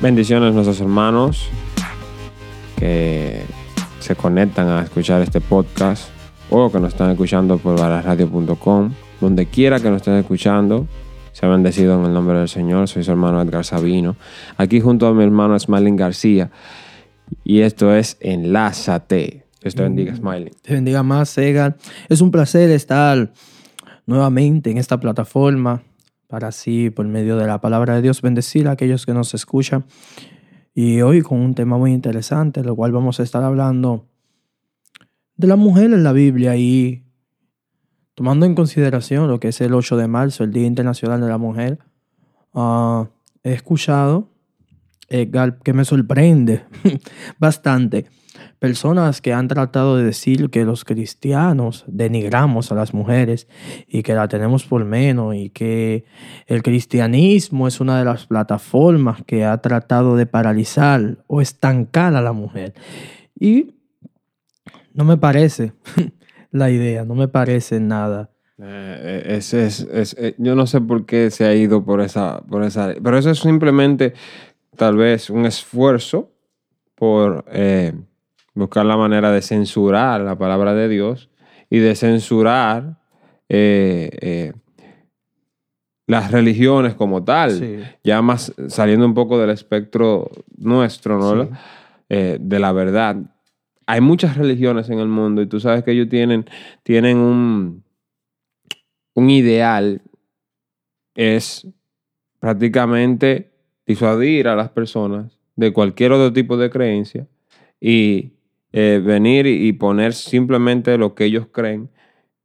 Bendiciones a nuestros hermanos que se conectan a escuchar este podcast o que nos están escuchando por barasradio.com. Donde quiera que nos estén escuchando, se bendecido en el nombre del Señor. Soy su hermano Edgar Sabino. Aquí junto a mi hermano Smiling García. Y esto es Enlázate. Dios te bendiga, Smiling. Te bendiga más, Edgar. Es un placer estar nuevamente en esta plataforma para así, por medio de la palabra de Dios, bendecir a aquellos que nos escuchan. Y hoy con un tema muy interesante, lo cual vamos a estar hablando de la mujer en la Biblia y tomando en consideración lo que es el 8 de marzo, el Día Internacional de la Mujer, ah, he escuchado, que me sorprende bastante, personas que han tratado de decir que los cristianos denigramos a las mujeres y que la tenemos por menos y que el cristianismo es una de las plataformas que ha tratado de paralizar o estancar a la mujer. Y no me parece la idea, no me parece nada. Eh, es, eh, yo no sé por qué se ha ido por esa, por esa, pero eso es simplemente tal vez un esfuerzo por... Eh, buscar la manera de censurar la palabra de Dios y de censurar eh, eh, las religiones como tal, ya más saliendo un poco del espectro nuestro, ¿no? Eh, de la verdad. Hay muchas religiones en el mundo y tú sabes que ellos tienen, tienen un, un ideal, es prácticamente disuadir a las personas de cualquier otro tipo de creencia y eh, venir y, poner simplemente lo que ellos creen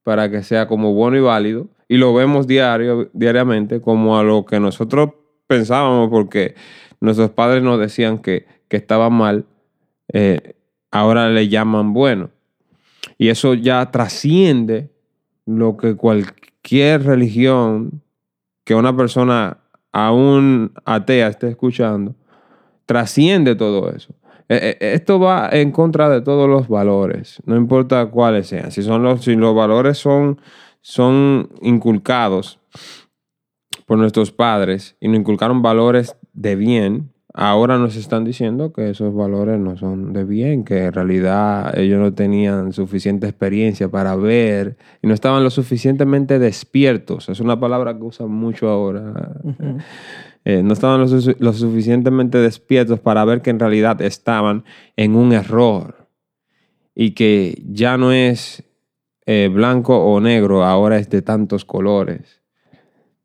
para que sea como bueno y válido. Y lo vemos diario, diariamente como a lo que nosotros pensábamos porque nuestros padres nos decían que, que estaba mal, eh, ahora le llaman bueno. Y eso ya trasciende lo que cualquier religión que una persona aún atea esté escuchando, trasciende todo eso. Eh, eh, esto va en contra de todos los valores, no importa cuáles sean. Si, son los, si los valores son, son inculcados por nuestros padres y nos inculcaron valores de bien, ahora nos están diciendo que esos valores no son de bien, que en realidad ellos no tenían suficiente experiencia para ver y no estaban lo suficientemente despiertos. Es una palabra que usan mucho ahora. Eh, no estaban lo, suficientemente despiertos para ver que en realidad estaban en un error y que ya no es eh, blanco o negro, ahora es de tantos colores.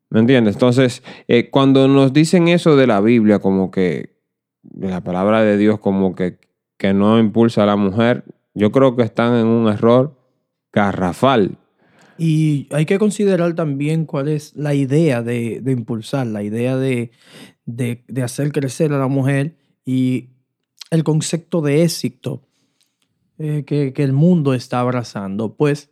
¿Me entiendes? Entonces, eh, cuando nos dicen eso de la Biblia, como que la palabra de Dios, como que, que no impulsa a la mujer, yo creo que están en un error garrafal. Y hay que considerar también cuál es la idea de, impulsar, la idea de, hacer crecer a la mujer y el concepto de éxito eh, que, el mundo está abrazando. Pues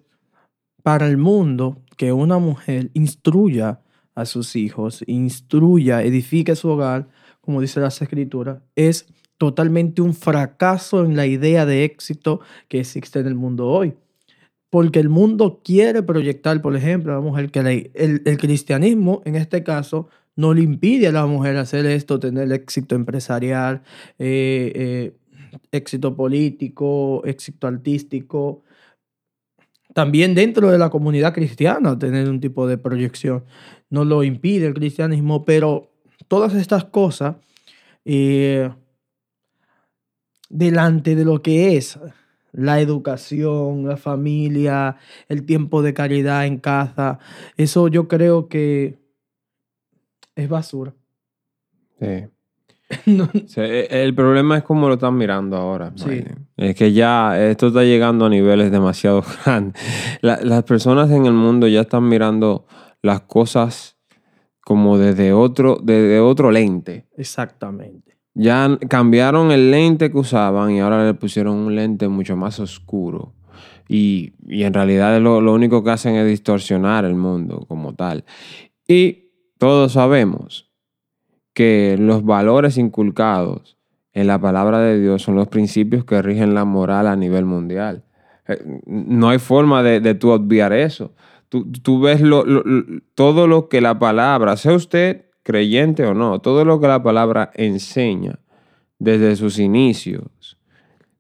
para el mundo, que una mujer instruya a sus hijos, instruya, edifique su hogar, como dice las escrituras, es totalmente un fracaso en la idea de éxito que existe en el mundo hoy porque el mundo quiere proyectar, por ejemplo, a la mujer que el, cristianismo, en este caso, no le impide a la mujer hacer esto, tener éxito empresarial, eh, eh, éxito político, éxito artístico. También dentro de la comunidad cristiana tener un tipo de proyección. No lo impide el cristianismo, pero todas estas cosas, eh, delante de lo que es la educación, la familia, el tiempo de caridad en casa. Eso yo creo que es basura. Sí. E, el problema es cómo lo están mirando ahora. Es que ya esto está llegando a niveles demasiado grandes. las personas en el mundo ya están mirando las cosas como desde otro, desde otro lente. Exactamente. Ya cambiaron el lente que usaban y ahora le pusieron un lente mucho más oscuro. Y, en realidad lo, lo, único que hacen es distorsionar el mundo como tal. Y todos sabemos que los valores inculcados en la palabra de Dios son los principios que rigen la moral a nivel mundial. Eh, no hay forma de, de tú obviar eso. Tú, ves todo lo que la palabra, sea usted creyente o no, todo lo que la palabra enseña desde sus inicios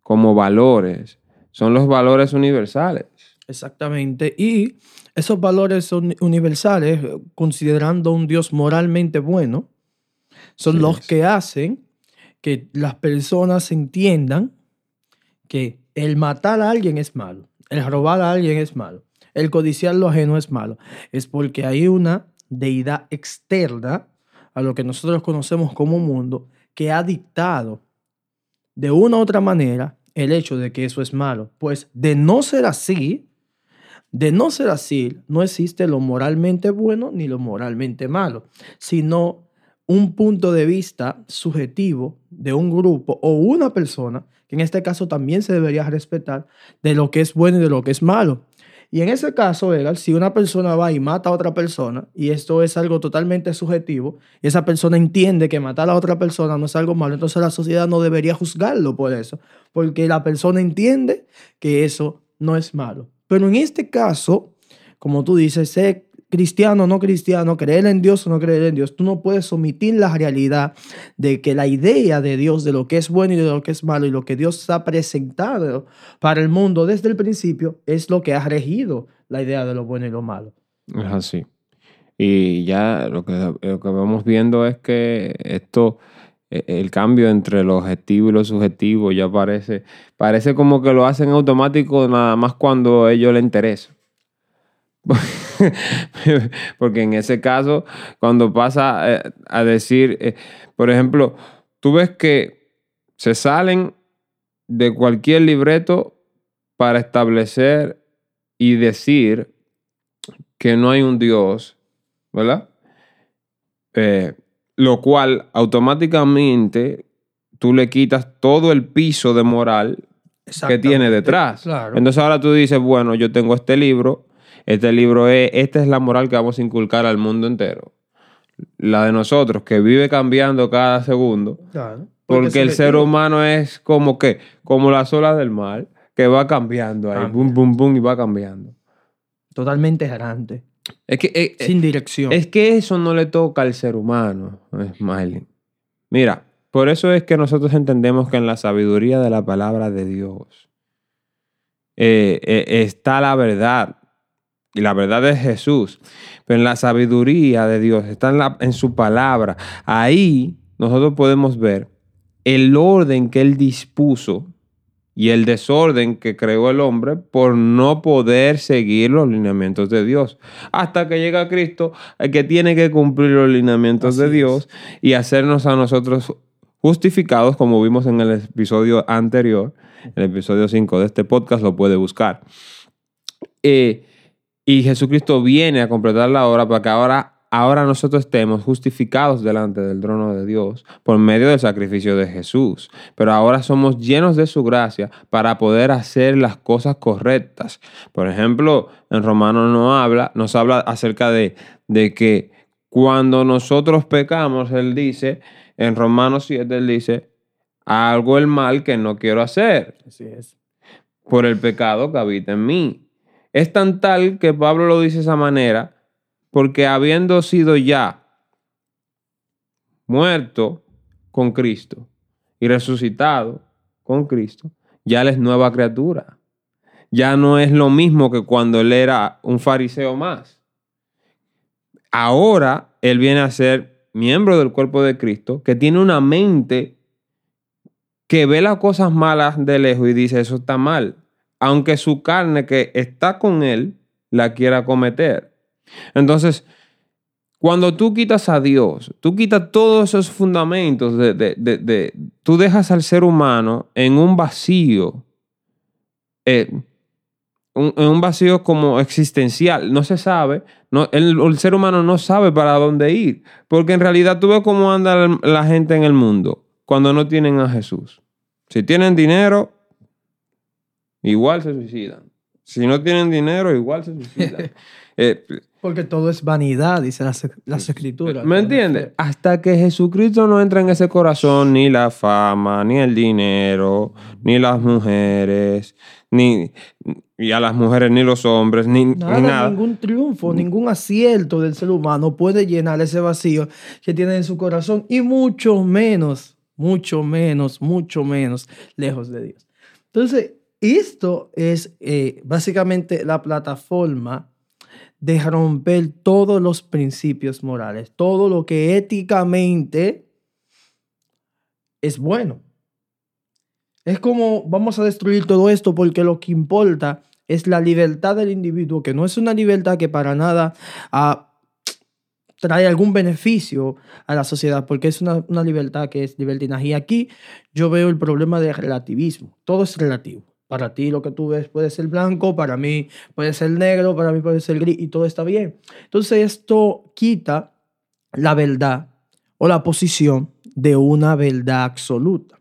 como valores son los valores universales. Exactamente. Y esos valores son universales, considerando un Dios moralmente bueno, son Sí los es. que hacen que las personas entiendan que el matar a alguien es malo, el robar a alguien es malo, el codiciar lo ajeno es malo. Es porque hay una deidad externa a lo que nosotros conocemos como mundo que ha dictado de una u otra manera el hecho de que eso es malo. Pues de no ser así, de no ser así, no existe lo moralmente bueno ni lo moralmente malo, sino un punto de vista subjetivo de un grupo o una persona, que en este caso también se debería respetar, de lo que es bueno y de lo que es malo. Y en ese caso, Edgar, si una persona va y mata a otra persona, y esto es algo totalmente subjetivo, y esa persona entiende que matar a otra persona no es algo malo, entonces la sociedad no debería juzgarlo por eso, porque la persona entiende que eso no es malo. Pero en este caso, como tú dices, ser cristiano o no cristiano, creer en Dios o no creer en Dios, tú no puedes omitir la realidad de que la idea de Dios, de lo que es bueno y de lo que es malo, y lo que Dios ha presentado para el mundo desde el principio, es lo que ha regido la idea de lo bueno y lo malo. Es así. Y ya lo que, lo que vamos viendo es que esto, eh, el cambio entre lo objetivo y lo subjetivo ya parece, parece como que lo hacen automático nada más cuando a ellos les interesa. Porque en ese caso, cuando pasa eh, a decir, eh, por ejemplo, tú ves que se salen de cualquier libreto para establecer y decir que no hay un Dios, ¿verdad? Eh, lo cual automáticamente tú le quitas todo el piso de moral que tiene detrás. Claro. Entonces ahora tú dices, bueno, yo tengo este libro, este libro es, esta es la moral que vamos a inculcar al mundo entero. La de nosotros, que vive cambiando cada segundo, Claro. porque el se ser humano es como que, como las olas del mar, que va cambiando ahí, boom, boom, boom, y va cambiando. Totalmente errante. Es que, eh, sin dirección. es que eso no le toca al ser humano, Smiley. Mira, por eso es que nosotros entendemos que en la sabiduría de la palabra de Dios eh, eh, está la verdad. Y la verdad es Jesús. Pero en la sabiduría de Dios, está en, la- en su palabra. Ahí nosotros podemos ver el orden que Él dispuso y el desorden que creó el hombre por no poder seguir los lineamientos de Dios. Hasta que llega Cristo, el que tiene que cumplir los lineamientos Así de es. Dios y hacernos a nosotros justificados, como vimos en el episodio anterior, el episodio 5 de este podcast, lo puede buscar. Eh, y Jesucristo viene a completar la obra para que ahora, ahora nosotros estemos justificados delante del trono de Dios por medio del sacrificio de Jesús. Pero ahora somos llenos de su gracia para poder hacer las cosas correctas. Por ejemplo, en Romanos no habla, nos habla acerca de, de que cuando nosotros pecamos, Él dice, en Romanos 7, Él dice, hago el mal que no quiero hacer Así es. por el pecado que habita en mí. Es tan tal que Pablo lo dice de esa manera, porque habiendo sido ya muerto con Cristo y resucitado con Cristo, ya él es nueva criatura. Ya no es lo mismo que cuando él era un fariseo más. Ahora él viene a ser miembro del cuerpo de Cristo, que tiene una mente que ve las cosas malas de lejos y dice, eso está mal, aunque su carne que está con él la quiera cometer. Entonces, cuando tú quitas a Dios, tú quitas todos esos fundamentos de, de- de- tú dejas al ser humano en un vacío, eh, en un vacío como existencial, no se sabe, no, el, el ser humano no sabe para dónde ir, porque en realidad tú ves cómo anda la gente en el mundo cuando no tienen a Jesús. Si tienen dinero, igual se suicidan. Si no tienen dinero, igual se suicidan. Eh, Porque todo es vanidad, dice las, las escrituras. ¿Me entiendes? Hasta que Jesucristo no entra en ese corazón, ni la fama, ni el dinero, ni las mujeres, ni y a las mujeres, ni los hombres, ni ni Nada, nada. ningún triunfo, ningún acierto del ser humano puede llenar ese vacío que tiene en su corazón y mucho menos, mucho menos, mucho menos lejos de Dios. Entonces, esto es eh, básicamente la plataforma de romper todos los principios morales, todo lo que éticamente es bueno. Es como vamos a destruir todo esto porque lo que importa es la libertad del individuo, que no es una libertad que para nada ah, trae algún beneficio a la sociedad, porque es una, libertad que es libertinaje. Y aquí yo veo el problema del relativismo. Todo es relativo. Para ti lo que tú ves puede ser blanco, para mí puede ser negro, para mí puede ser gris y todo está bien. Entonces esto quita la verdad o la posición de una verdad absoluta.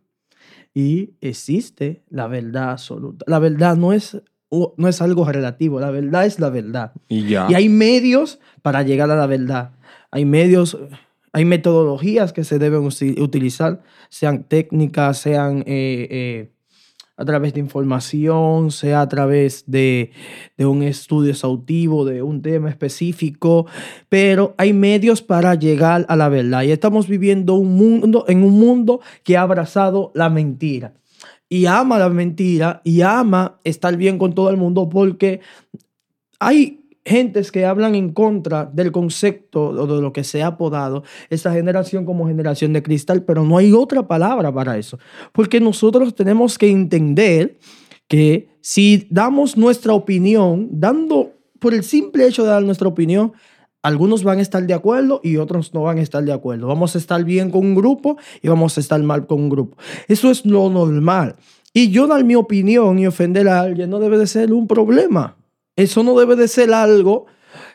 Y existe la verdad absoluta. La verdad no es, no es algo relativo, la verdad es la verdad. Y ya. Y hay medios para llegar a la verdad. Hay medios, hay metodologías que se deben utilizar, sean técnicas, sean eh, eh, a través de información, sea a través de, de un estudio exhaustivo de un tema específico, pero hay medios para llegar a la verdad. Y estamos viviendo un mundo, en un mundo que ha abrazado la mentira. Y ama la mentira y ama estar bien con todo el mundo porque hay gentes que hablan en contra del concepto o de lo que se ha apodado esta generación como generación de cristal, pero no hay otra palabra para eso. Porque nosotros tenemos que entender que si damos nuestra opinión, dando por el simple hecho de dar nuestra opinión, algunos van a estar de acuerdo y otros no van a estar de acuerdo. Vamos a estar bien con un grupo y vamos a estar mal con un grupo. Eso es lo normal. Y yo dar mi opinión y ofender a alguien no debe de ser un problema. Eso no debe de ser algo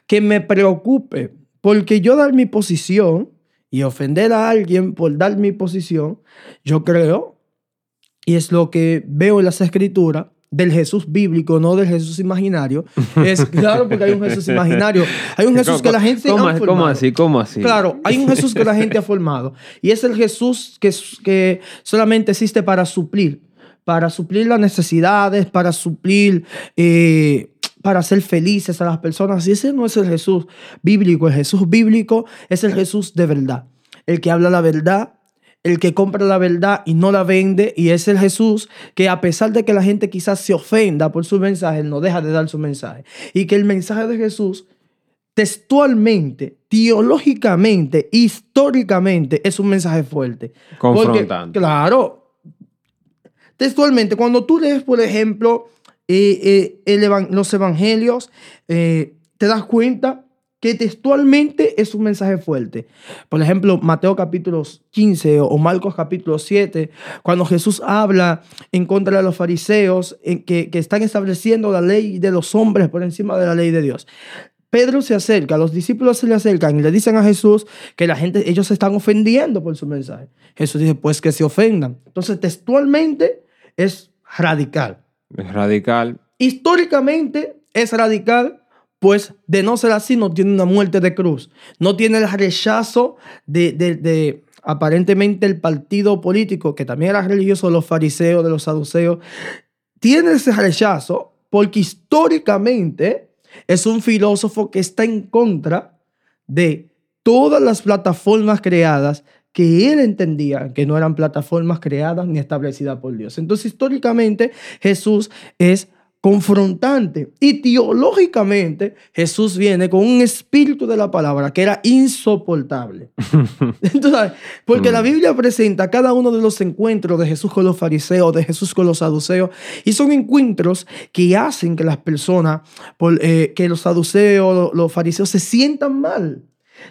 que me preocupe, porque yo dar mi posición y ofender a alguien por dar mi posición, yo creo, y es lo que veo en las escrituras, del Jesús bíblico, no del Jesús imaginario. Es claro porque hay un Jesús imaginario. Hay un Jesús que la gente ¿Cómo, ha ¿Cómo formado. así? ¿Cómo así? Claro, hay un Jesús que la gente ha formado. Y es el Jesús que, que solamente existe para suplir, para suplir las necesidades, para suplir, eh, para ser felices a las personas. Y ese no es el Jesús bíblico. El Jesús bíblico es el Jesús de verdad. El que habla la verdad, el que compra la verdad y no la vende. Y es el Jesús que a pesar de que la gente quizás se ofenda por su mensaje, no deja de dar su mensaje. Y que el mensaje de Jesús textualmente, teológicamente, históricamente, es un mensaje fuerte. Porque, Confrontante. claro, textualmente, cuando tú lees, por ejemplo, eh, eh, evan- los evangelios, eh, te das cuenta que textualmente es un mensaje fuerte. Por ejemplo, Mateo capítulo 15 o Marcos capítulo 7, cuando Jesús habla en contra de los fariseos en que, que están estableciendo la ley de los hombres por encima de la ley de Dios. Pedro se acerca, los discípulos se le acercan y le dicen a Jesús que la gente, ellos se están ofendiendo por su mensaje. Jesús dice, pues que se ofendan. Entonces, textualmente es radical. Es radical. Históricamente es radical, pues de no ser así no tiene una muerte de cruz. No tiene el rechazo de, de- aparentemente el partido político, que también era religioso, los fariseos, de los saduceos. Tiene ese rechazo porque históricamente es un filósofo que está en contra de todas las plataformas creadas que él entendía que no eran plataformas creadas ni establecidas por Dios. Entonces, históricamente, Jesús es confrontante y teológicamente Jesús viene con un espíritu de la palabra que era insoportable. Entonces, porque la Biblia presenta cada uno de los encuentros de Jesús con los fariseos, de Jesús con los saduceos, y son encuentros que hacen que las personas, por, eh, que los saduceos, los fariseos se sientan mal.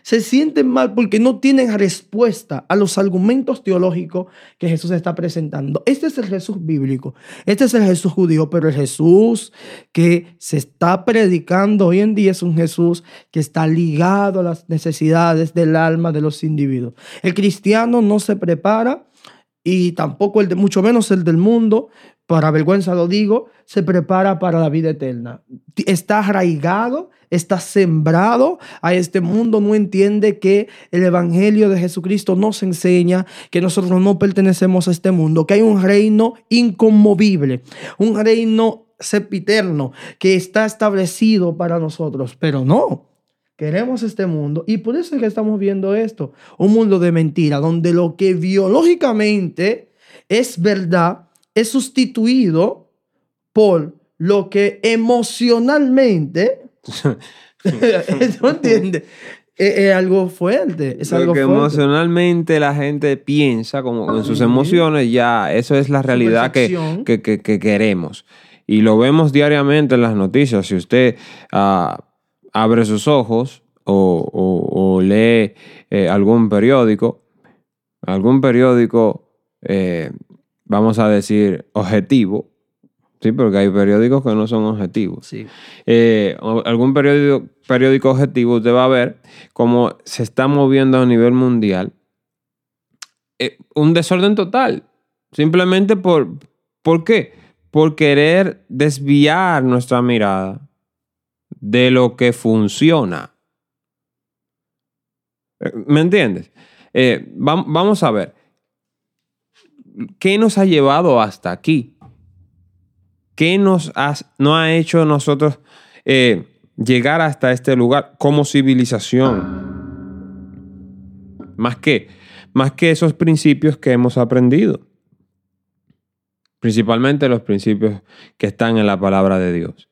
Se sienten mal porque no tienen respuesta a los argumentos teológicos que Jesús está presentando. Este es el Jesús bíblico, este es el Jesús judío, pero el Jesús que se está predicando hoy en día es un Jesús que está ligado a las necesidades del alma de los individuos. El cristiano no se prepara y tampoco el de, mucho menos el del mundo, para vergüenza lo digo, se prepara para la vida eterna. Está arraigado, está sembrado a este mundo, no entiende que el Evangelio de Jesucristo nos enseña que nosotros no pertenecemos a este mundo, que hay un reino inconmovible, un reino sepiterno que está establecido para nosotros, pero no. Queremos este mundo y por eso es que estamos viendo esto, un mundo de mentira, donde lo que biológicamente es verdad es sustituido por lo que emocionalmente, ¿no entiendes? Es, algo fuerte. Es lo algo que fuerte. emocionalmente la gente piensa, como en sus emociones, ya eso es la realidad que, que, que- que queremos. Y lo vemos diariamente en las noticias. Si usted ah, abre sus ojos o, o- o lee eh, algún periódico, algún periódico, eh, vamos a decir, objetivo, sí, porque hay periódicos que no son objetivos. Sí. Eh, algún periódico, periódico objetivo, usted va a ver cómo se está moviendo a nivel mundial eh, un desorden total. Simplemente por, ¿por qué? Por querer desviar nuestra mirada de lo que funciona. Eh, ¿Me entiendes? Eh, vam- vamos a ver. ¿Qué nos ha llevado hasta aquí? ¿Qué nos ha, no ha hecho nosotros eh, llegar hasta este lugar como civilización? Más que, más que esos principios que hemos aprendido. Principalmente los principios que están en la palabra de Dios.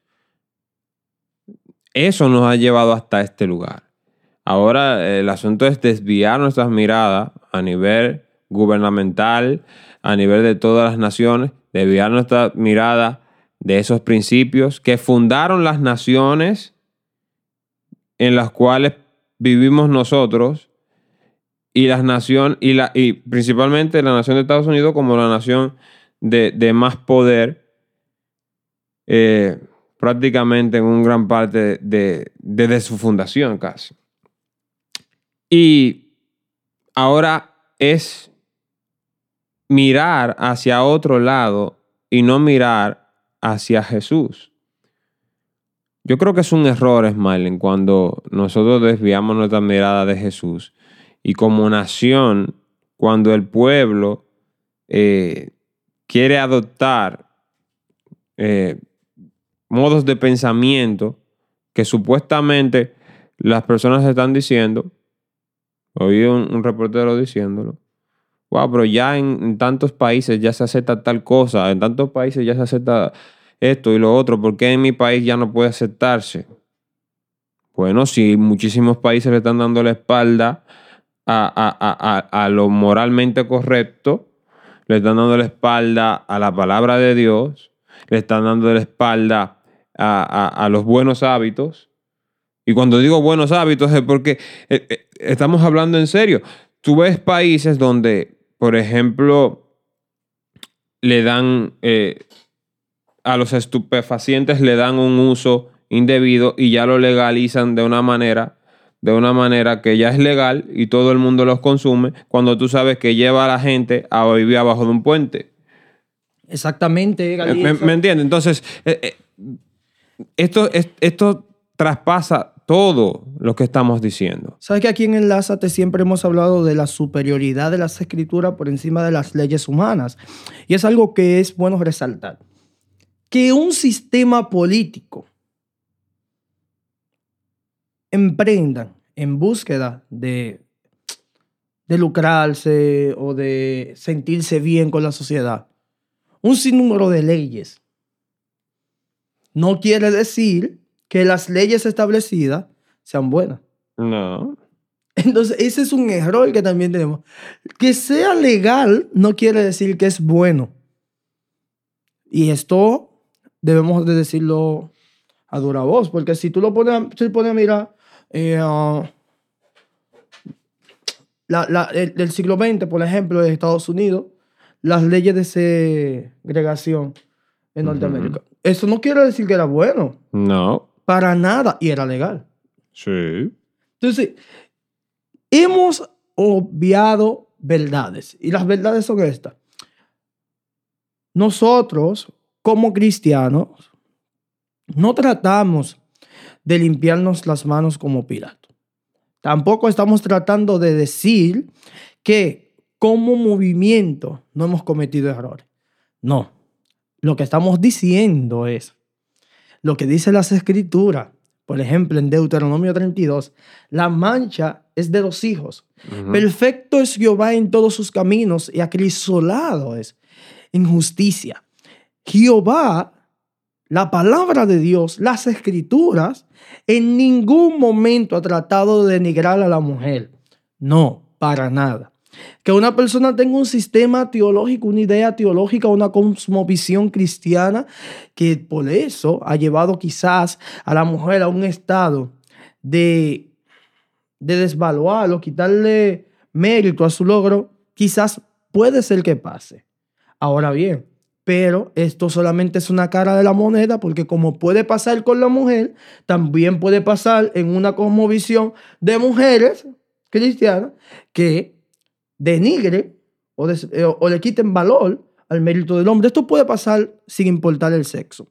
Eso nos ha llevado hasta este lugar. Ahora el asunto es desviar nuestras miradas a nivel gubernamental, a nivel de todas las naciones, desviar nuestra mirada de esos principios que fundaron las naciones en las cuales vivimos nosotros y las naciones y, la, y principalmente la nación de Estados Unidos como la nación de, de más poder eh, prácticamente en un gran parte de, desde su fundación casi. Y ahora es mirar hacia otro lado y no mirar hacia Jesús. Yo creo que es un error, Smiley, cuando nosotros desviamos nuestra mirada de Jesús y como nación, cuando el pueblo eh, quiere adoptar eh, modos de pensamiento que supuestamente las personas están diciendo, oí un reportero diciéndolo, wow, pero ya en, tantos países ya se acepta tal cosa, en tantos países ya se acepta esto y lo otro, ¿por qué en mi país ya no puede aceptarse? Bueno, si muchísimos países le están dando la espalda a, a- a- a- lo moralmente correcto, le están dando la espalda a la palabra de Dios, le están dando la espalda a los buenos hábitos. Y cuando digo buenos hábitos es porque eh, eh, estamos hablando en serio. Tú ves países donde, por ejemplo, le dan eh, a los estupefacientes le dan un uso indebido y ya lo legalizan de una manera de una manera que ya es legal y todo el mundo los consume cuando tú sabes que lleva a la gente a vivir abajo de un puente. Exactamente, ¿Me, me entiendes? Entonces, eh, eh, esto, es- esto traspasa todo lo que estamos diciendo. Sabes que aquí en Enlázate siempre hemos hablado de la superioridad de las escrituras por encima de las leyes humanas. Y es algo que es bueno resaltar. Que un sistema político emprenda en búsqueda de, de lucrarse o de sentirse bien con la sociedad un sinnúmero de leyes no quiere decir que las leyes establecidas sean buenas. No. Entonces, ese es un error que también tenemos. Que sea legal no quiere decir que es bueno. Y esto debemos de decirlo a dura voz, porque si tú lo pones, a- si pones a mirar, eh, ah, la- la- el, del siglo XX, por ejemplo, de Estados Unidos, las leyes de segregación en. Norteamérica. Eso no quiere decir que era bueno, No. Para nada, y era legal. Sí. Entonces, hemos obviado verdades. Y las verdades son estas. nosotros, como cristianos, no tratamos de limpiarnos las manos como Pilato. Tampoco estamos tratando de decir que como movimiento no hemos cometido errores. No. Lo que estamos diciendo es lo que dice las escrituras. Por ejemplo, en Deuteronomio 32, la mancha es de los hijos. Perfecto es Jehová en todos sus caminos y acrisolado es en justicia. Jehová, la palabra de Dios, las escrituras, en ningún momento ha tratado de denigrar a la mujer. No, para nada. Que una persona tenga un sistema teológico, una idea teológica, una cosmovisión cristiana, que por eso ha llevado quizás a la mujer a un estado de, de desvaluarlo, quitarle mérito a su logro, quizás puede ser que pase. Ahora bien, pero esto solamente es una cara de la moneda porque como puede pasar con la mujer, también puede pasar en una cosmovisión de mujeres cristianas que denigre o, eh, o, le quiten valor al mérito del hombre. Esto puede pasar sin importar el sexo.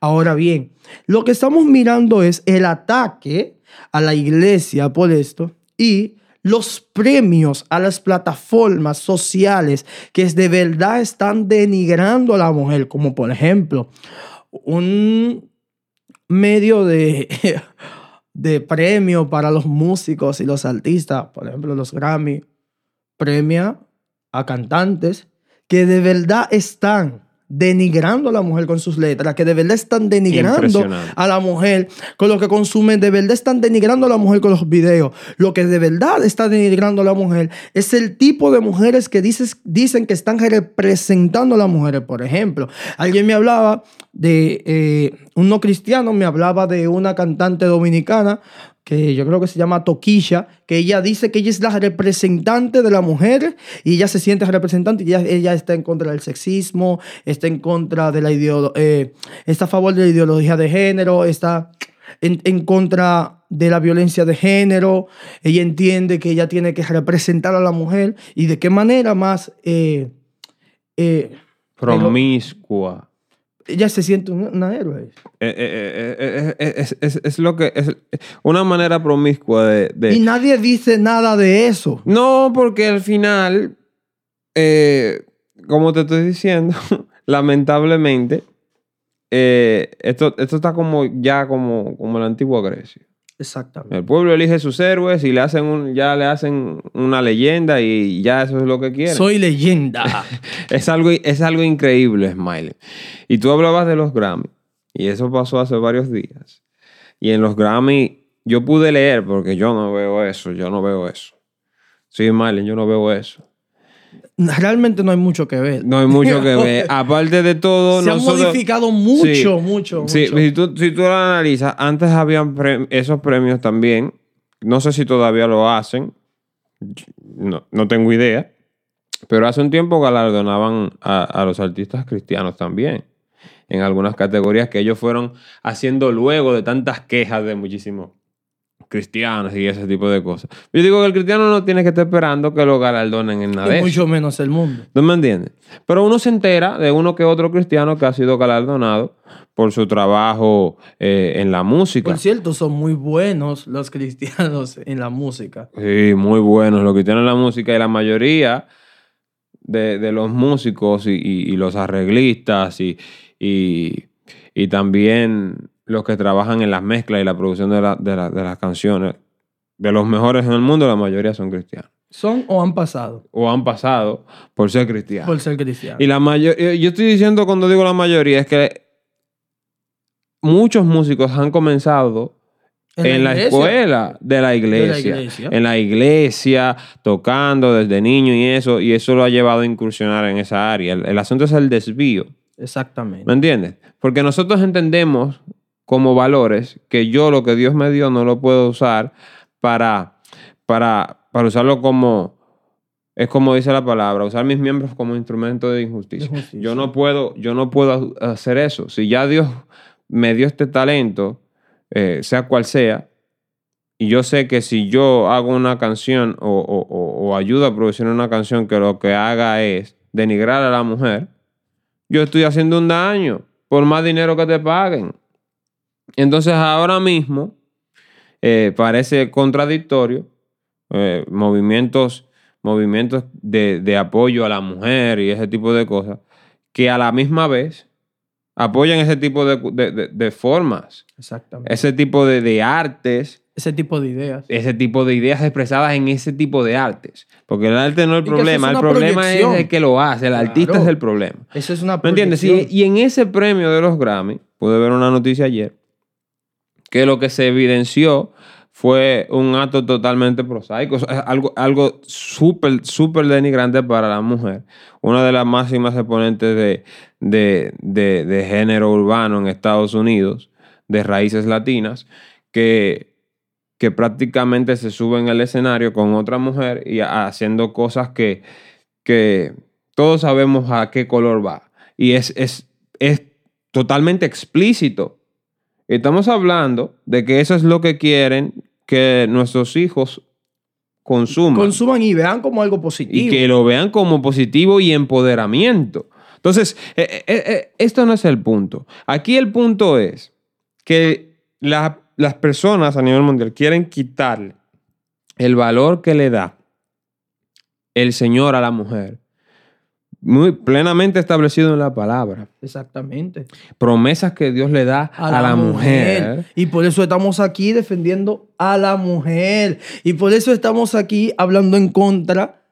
Ahora bien, lo que estamos mirando es el ataque a la iglesia por esto y los premios a las plataformas sociales que de verdad están denigrando a la mujer, como por ejemplo un medio de, de premio para los músicos y los artistas, por ejemplo los Grammy, premia a cantantes que de verdad están denigrando a la mujer con sus letras, que de verdad están denigrando a la mujer con lo que consumen, de verdad están denigrando a la mujer con los videos. Lo que de verdad está denigrando a la mujer es el tipo de mujeres que dices, dicen que están representando a las mujeres. Por ejemplo, alguien me hablaba de, eh, un no cristiano me hablaba de una cantante dominicana que yo creo que se llama Toquilla, que ella dice que ella es la representante de la mujer y ella se siente representante y ella, está en contra del sexismo, está en contra de la ideología, eh, está a favor de la ideología de género, está en, contra de la violencia de género, ella entiende que ella tiene que representar a la mujer y de qué manera más... Eh, eh, Promiscua ella se siente una, héroe. Eh, eh, eh, es, lo que es una manera promiscua de, Y nadie dice nada de eso. No, porque al final, como te estoy diciendo, lamentablemente, esto, esto está como ya como, como la antigua Grecia. Exactamente. El pueblo elige sus héroes y le hacen un, ya le hacen una leyenda y ya eso es lo que quieren. Soy leyenda. es, algo, es algo increíble, Smiley. Y tú hablabas de los Grammy y eso pasó hace varios días. Y en los Grammy yo pude leer porque yo no veo eso, yo no veo eso. Sí, Smiley, yo no veo eso realmente no hay mucho que ver. No hay mucho que ver. Aparte de todo, se ha modificado mucho, mucho, Sí, Si, tú, si tú lo analizas, antes habían esos premios también. No sé si todavía lo hacen. No, no tengo idea. Pero hace un tiempo galardonaban a, a los artistas cristianos también. En algunas categorías que ellos fueron haciendo luego de tantas quejas de muchísimos cristianos y ese tipo de cosas. Yo digo que el cristiano no tiene que estar esperando que lo galardonen en nada. Y mucho menos el mundo. ¿No me entiendes? Pero uno se entera de uno que otro cristiano que ha sido galardonado por su trabajo eh, en la música. Por cierto, son muy buenos los cristianos en la música. Sí, muy buenos los cristianos en la música y la mayoría de, los músicos y, los arreglistas y, y también los que trabajan en las mezclas y la producción de, las canciones, de los mejores en el mundo, la mayoría son cristianos. ¿Son o han pasado? O han pasado por ser cristianos. Por ser cristianos. Y la mayoría, yo estoy diciendo cuando digo la mayoría, es que muchos músicos han comenzado en, la, escuela de la, iglesia, En la iglesia, tocando desde niño y eso, y eso lo ha llevado a incursionar en esa área. el asunto es el desvío. Exactamente. ¿Me entiendes? Porque nosotros entendemos como valores que yo lo que Dios me dio no lo puedo usar para, para, para usarlo como, es como dice la palabra, usar mis miembros como instrumento de injusticia. Yo no puedo, yo no puedo hacer eso. Si ya Dios me dio este talento, eh, sea cual sea, y yo sé que si yo hago una canción o, o, o ayudo a producir una canción que lo que haga es denigrar a la mujer, yo estoy haciendo un daño por más dinero que te paguen. Entonces ahora mismo eh, parece contradictorio eh, movimientos, movimientos de, de apoyo a la mujer y ese tipo de cosas, que a la misma vez apoyan ese tipo de, de- de formas, Exactamente. ese tipo de, de artes, Ese tipo de ideas. ese tipo de ideas expresadas en ese tipo de artes. Porque el arte no es el Y problema, es el problema proyección. es el que lo hace, el artista es el problema. Eso es una ¿Me entiendes? Y, y en ese premio de los Grammy, pude ver una noticia ayer, que lo que se evidenció fue un acto totalmente prosaico, algo, algo súper, súper denigrante para la mujer. Una de las máximas exponentes de, de, de- género urbano en Estados Unidos, de raíces latinas, que, que prácticamente se sube en el escenario con otra mujer y haciendo cosas que, que todos sabemos a qué color va. Y es, es, es totalmente explícito. Estamos hablando de que eso es lo que quieren que nuestros hijos consuman. Consuman y vean como algo positivo. y que lo vean como positivo y empoderamiento. Entonces, eh, eh, eh, esto no es el punto. Aquí el punto es que la- las personas a nivel mundial quieren quitarle el valor que le da el Señor a la mujer, muy plenamente establecido en la palabra. Exactamente. Promesas que Dios le da a, la, mujer. Y por eso estamos aquí defendiendo a la mujer. Y por eso estamos aquí hablando en contra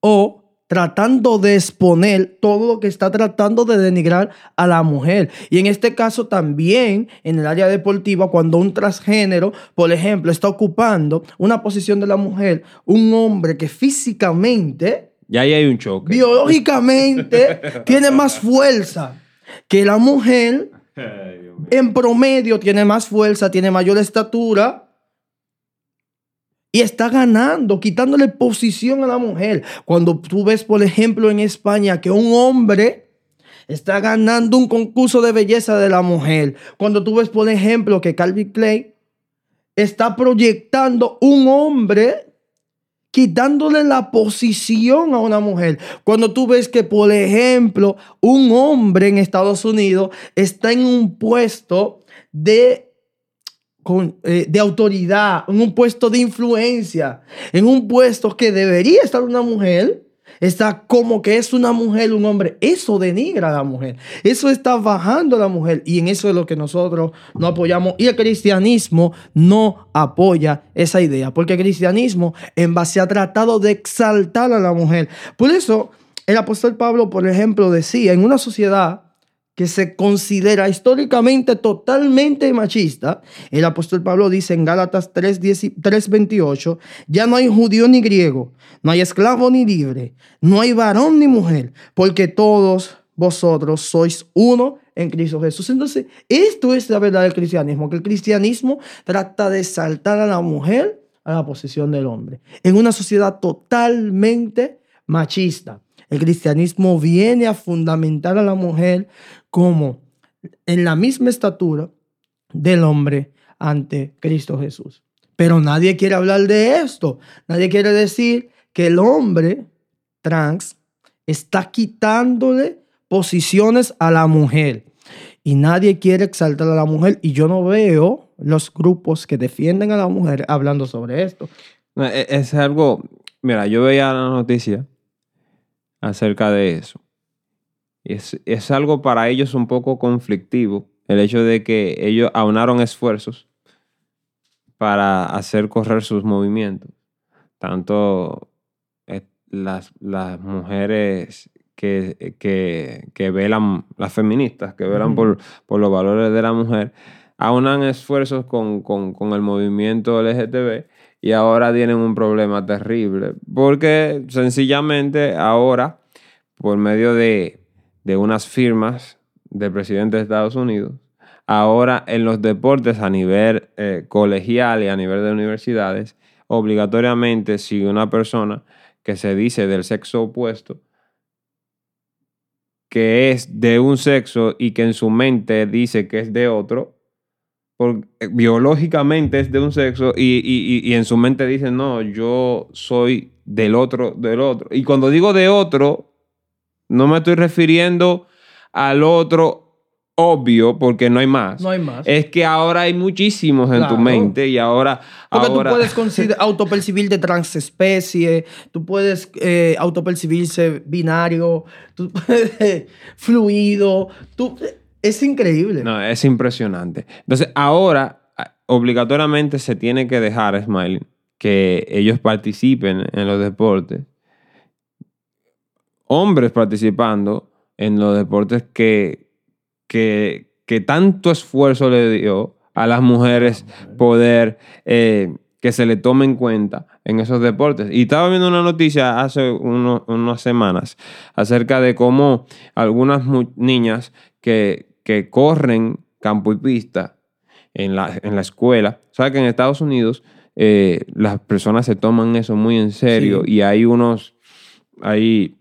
o tratando de exponer todo lo que está tratando de denigrar a la mujer. Y en este caso también en el área deportiva, cuando un transgénero, por ejemplo, está ocupando una posición de la mujer, un hombre que físicamente Ya ahí hay un choque. biológicamente tiene más fuerza que la mujer, en promedio tiene más fuerza, tiene mayor estatura y está ganando, quitándole posición a la mujer. Cuando tú ves, por ejemplo, en España que un hombre está ganando un concurso de belleza de la mujer. Cuando tú ves, por ejemplo, que Calvin Klein está proyectando un hombre quitándole la posición a una mujer. Cuando tú ves que, por ejemplo, un hombre en Estados Unidos está en un puesto de, con- eh, de autoridad, en un puesto de influencia, en un puesto que debería estar una mujer, está como que es una mujer, un hombre. Eso denigra a la mujer. Eso está bajando a la mujer. Y en eso es lo que nosotros no apoyamos. Y el cristianismo no apoya esa idea. Porque el cristianismo en base ha tratado de exaltar a la mujer. Por eso el apóstol Pablo, por ejemplo, decía, en una sociedad que se considera históricamente totalmente machista, el apóstol Pablo dice en Gálatas 3:10 3:28, ya no hay judío ni griego, no hay esclavo ni libre, no hay varón ni mujer, porque todos vosotros sois uno en Cristo Jesús. Entonces, esto es la verdad del cristianismo, que el cristianismo trata de saltar a la mujer a la posición del hombre, en una sociedad totalmente machista. El cristianismo viene a fundamentar a la mujer como en la misma estatura del hombre ante Cristo Jesús. Pero nadie quiere hablar de esto. Nadie quiere decir que el hombre trans está quitándole posiciones a la mujer. Y nadie quiere exaltar a la mujer. Y yo no veo los grupos que defienden a la mujer hablando sobre esto. No, e- Es algo, mira, yo veía la noticia acerca de eso. Es, es algo para ellos un poco conflictivo, el hecho de que ellos aunaron esfuerzos para hacer correr sus movimientos. Tanto eh, las, las mujeres que, que, que velan, las feministas, que velan por, por los valores de la mujer, aunan esfuerzos con, con, con el movimiento LGTB y ahora tienen un problema terrible. Porque sencillamente ahora, por medio de, de unas firmas del presidente de Estados Unidos, ahora en los deportes a nivel eh, colegial y a nivel de universidades, obligatoriamente si una persona que se dice del sexo opuesto, que es de un sexo y que en su mente dice que es de otro, por- eh, biológicamente es de un sexo y- y- y en su mente dice, no, yo soy del otro, del otro. Y cuando digo de otro, no me estoy refiriendo al otro obvio, porque no hay más, No hay más. es que ahora hay muchísimos en tu mente y ahora... Porque ahora... tú puedes autopercibirte transespecie, tú puedes eh, autopercibirse binario, tú puedes fluido, tú, es increíble. No, es impresionante. Entonces, ahora a- obligatoriamente se tiene que dejar, Smiley, que ellos participen en los deportes. Hombres participando en los deportes que, que, que tanto esfuerzo le dio a las mujeres poder eh, que se le tome en cuenta en esos deportes. Y estaba viendo una noticia hace uno- unas semanas acerca de cómo algunas niñas que, que corren campo y pista en la, en la escuela, sabes que en Estados Unidos eh, las personas se toman eso muy en serio Sí. y hay unos, hay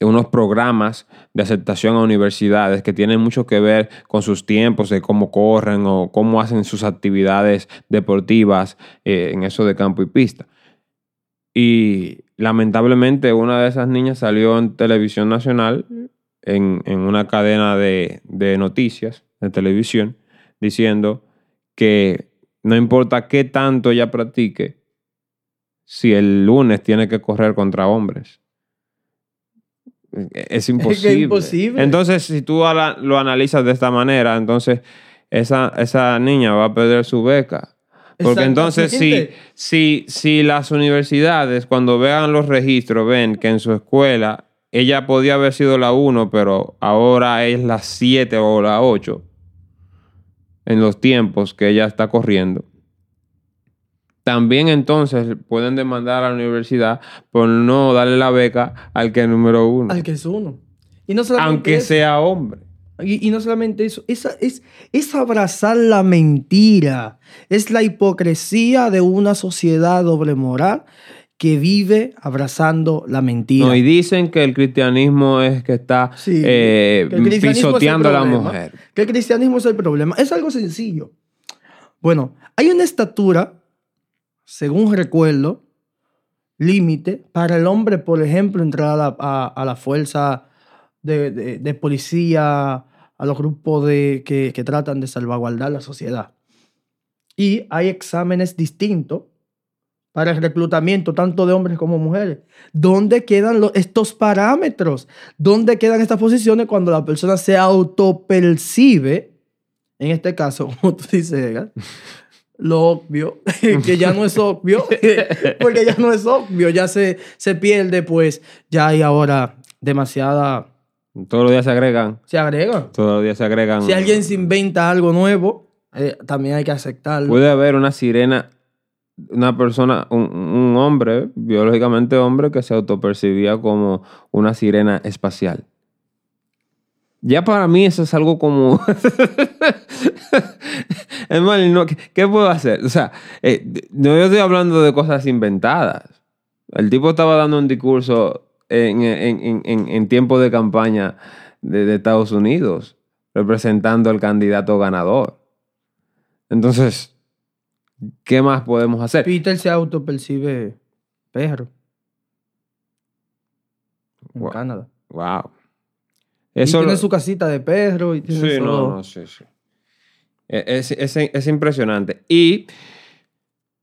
unos programas de aceptación a universidades que tienen mucho que ver con sus tiempos, de cómo corren o cómo hacen sus actividades deportivas eh, en eso de campo y pista. Y lamentablemente una de esas niñas salió en televisión nacional, en, en una cadena de, de noticias de televisión, diciendo que no importa qué tanto ella practique, si el lunes tiene que correr contra hombres. Es imposible. imposible. Entonces, si tú lo analizas de esta manera, entonces esa, esa niña va a perder su beca. Porque entonces, si, si, si las universidades, cuando vean los registros, ven que en su escuela ella podía haber sido la 1, pero ahora es la 7 o la 8 en los tiempos que ella está corriendo. También entonces pueden demandar a la universidad por no darle la beca al que es número uno. Al que es uno. Y no solamente aunque eso, sea hombre. Y, y no solamente eso, esa, es, es abrazar la mentira, es la hipocresía de una sociedad doble moral que vive abrazando la mentira. No, y dicen que el cristianismo es que está Sí, eh, que es pisoteando a la mujer. Que el cristianismo es el problema. Es algo sencillo. Bueno, hay una estatura, según recuerdo, límite para el hombre, por ejemplo, entrar a la, fuerza de, policía, a los grupos de, que, tratan de salvaguardar la sociedad. Y hay exámenes distintos para el reclutamiento, tanto de hombres como mujeres. ¿Dónde quedan estos parámetros? ¿Dónde quedan estas posiciones cuando la persona se autopercibe? En este caso, como tú dices, Edgar, lo obvio, que ya no es obvio, porque ya no es obvio, ya se, se pierde, pues ya hay ahora demasiada... Todos los días se agregan. Se agrega. Todos los días se agregan. Si alguien se inventa algo nuevo, eh, también hay que aceptarlo. Puede haber una sirena, una persona, un, un hombre, biológicamente hombre, que se autopercibía como una sirena espacial. Ya para mí eso es algo como... es más, no, ¿qué, qué puedo hacer? O sea, eh, no yo estoy hablando de cosas inventadas. El tipo estaba dando un discurso en, en, en, en, en tiempo de campaña de, de Estados Unidos, representando al candidato ganador. Entonces, ¿qué más podemos hacer? Peter se autopercibe perro. En Wow. Canadá. Wow. Y Eso tiene lo- su casita de perro y tiene Sí, su- no, no, sí, sí. E- Es, es- es impresionante. Y,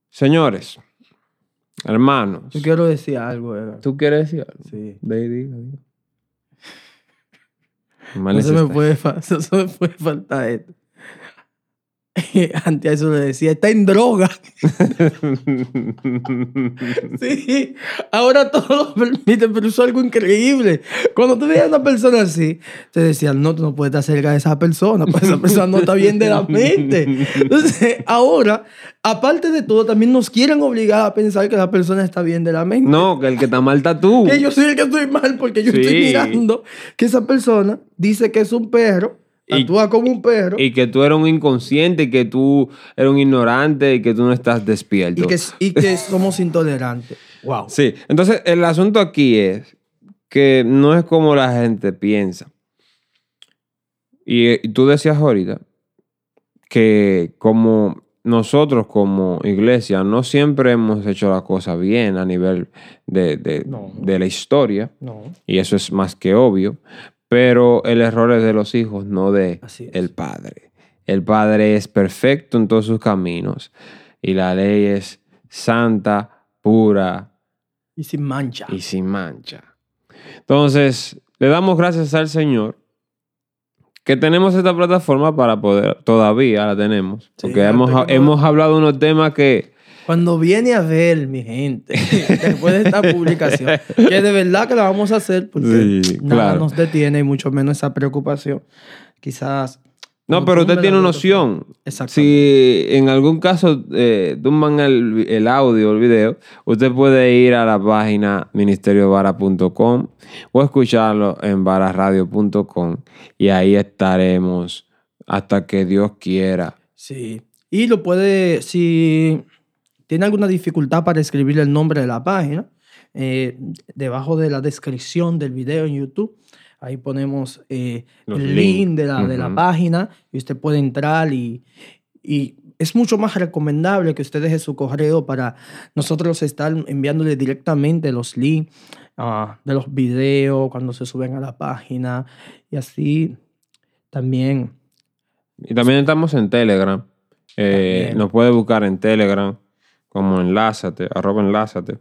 señores, hermanos, Yo quiero decir algo, Edgar. ¿tú quieres decir algo? Sí. De ahí, diga, diga. No se, me puede, no se me puede faltar esto. Antes a eso le decía, está en droga. Sí, ahora todo lo permite, pero eso es algo increíble. Cuando tú veías a una persona así, te decían, no, tú no puedes estar cerca de esa persona, pues esa persona no está bien de la mente. Entonces, ahora, aparte de todo, también nos quieren obligar a pensar que la persona está bien de la mente. no, que el que está mal está tú. Que yo soy el que estoy mal porque yo estoy Sí. mirando que esa persona dice que es un perro, actúa como un perro y, Y que tú eres un inconsciente, y que tú eres un ignorante y que tú no estás despierto. que, y que somos intolerantes. Wow. Sí, entonces el asunto aquí es que no es como la gente piensa. Y, eh, y tú decías ahorita que como nosotros como iglesia no siempre hemos hecho la cosa bien a nivel de, de- No. de la historia, No. y eso es más que obvio, pero el error es de los hijos, no de el padre. El padre es perfecto en todos sus caminos y la ley es santa, pura Y sin mancha. y sin mancha. Entonces, le damos gracias al Señor que tenemos esta plataforma para poder, todavía la tenemos, Sí, porque hemos, hemos hablado de unos temas que... Cuando viene a ver, mi gente, después de esta publicación, que de verdad que la vamos a hacer porque Sí, nada claro. nos detiene y mucho menos esa preocupación. Quizás. No, pero usted tiene una notas, opción. Exactamente. Si en algún caso eh, tumban el, el audio, el video, usted puede ir a la página ministeriovara.com o escucharlo en vararadio.com y ahí estaremos hasta que Dios quiera. Sí. Y lo puede, si tiene alguna dificultad para escribir el nombre de la página, eh, debajo de la descripción del video en YouTube, ahí ponemos eh, el link. de la, de la página y usted puede entrar y, y es mucho más recomendable que usted deje su correo para nosotros estar enviándole directamente los links ah, de los videos cuando se suben a la página y así también. Y también estamos en Telegram. Eh, También. nos puede buscar en Telegram como enlázate, arroba enlázate.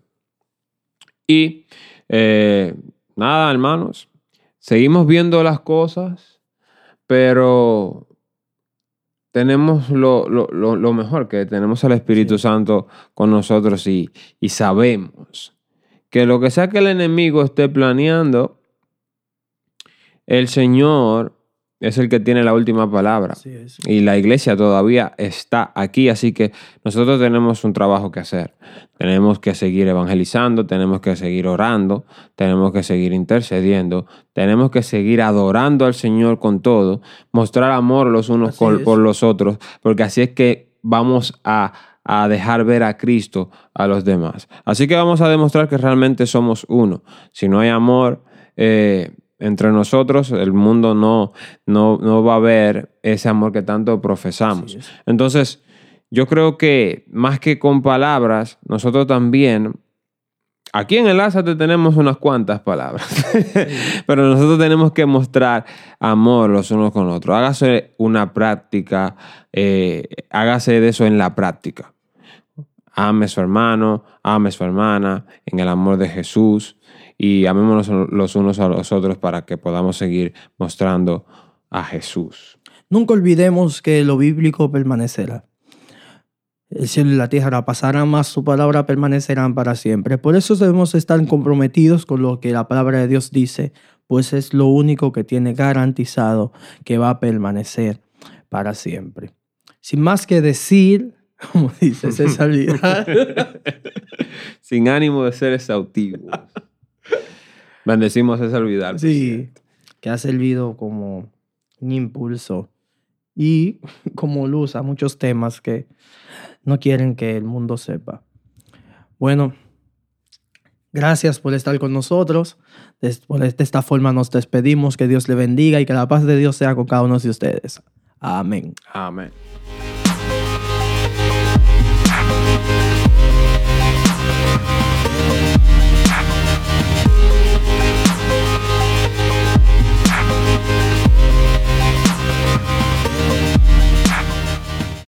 Y eh, nada, hermanos, seguimos viendo las cosas, pero tenemos lo, lo- lo- lo mejor, que tenemos al Espíritu Sí. Santo con nosotros y, y sabemos que lo que sea que el enemigo esté planeando, el Señor es el que tiene la última palabra. Y la iglesia todavía está aquí, así que nosotros tenemos un trabajo que hacer. Tenemos que seguir evangelizando, tenemos que seguir orando, tenemos que seguir intercediendo, tenemos que seguir adorando al Señor con todo, mostrar amor los unos con- por los otros, porque así es que vamos a, a dejar ver a Cristo a los demás. Así que vamos a demostrar que realmente somos uno. Si no hay amor, eh, entre nosotros, el mundo no, no, no va a ver ese amor que tanto profesamos. Entonces, yo creo que más que con palabras, nosotros también, aquí en el Lázate tenemos unas cuantas palabras, pero nosotros tenemos que mostrar amor los unos con los otros. Hágase una práctica, eh, hágase de eso en la práctica. Ame su hermano, ame su hermana, en el amor de Jesús y amémonos los unos a los otros para que podamos seguir mostrando a Jesús. Nunca olvidemos que lo bíblico permanecerá. El cielo y la tierra pasarán, más su palabra permanecerán para siempre. Por eso debemos estar comprometidos con lo que la palabra de Dios dice, pues es lo único que tiene garantizado que va a permanecer para siempre. Sin más que decir, como dice César Vidal, Sin ánimo de ser exhaustivo. Bendecimos a César Vidal. sí, que ha servido como un impulso y como luz a muchos temas que no quieren que el mundo sepa. Bueno, gracias por estar con nosotros. Por- De esta forma nos despedimos. Que Dios le bendiga y que la paz de Dios sea con cada uno de ustedes. Amén. Amén.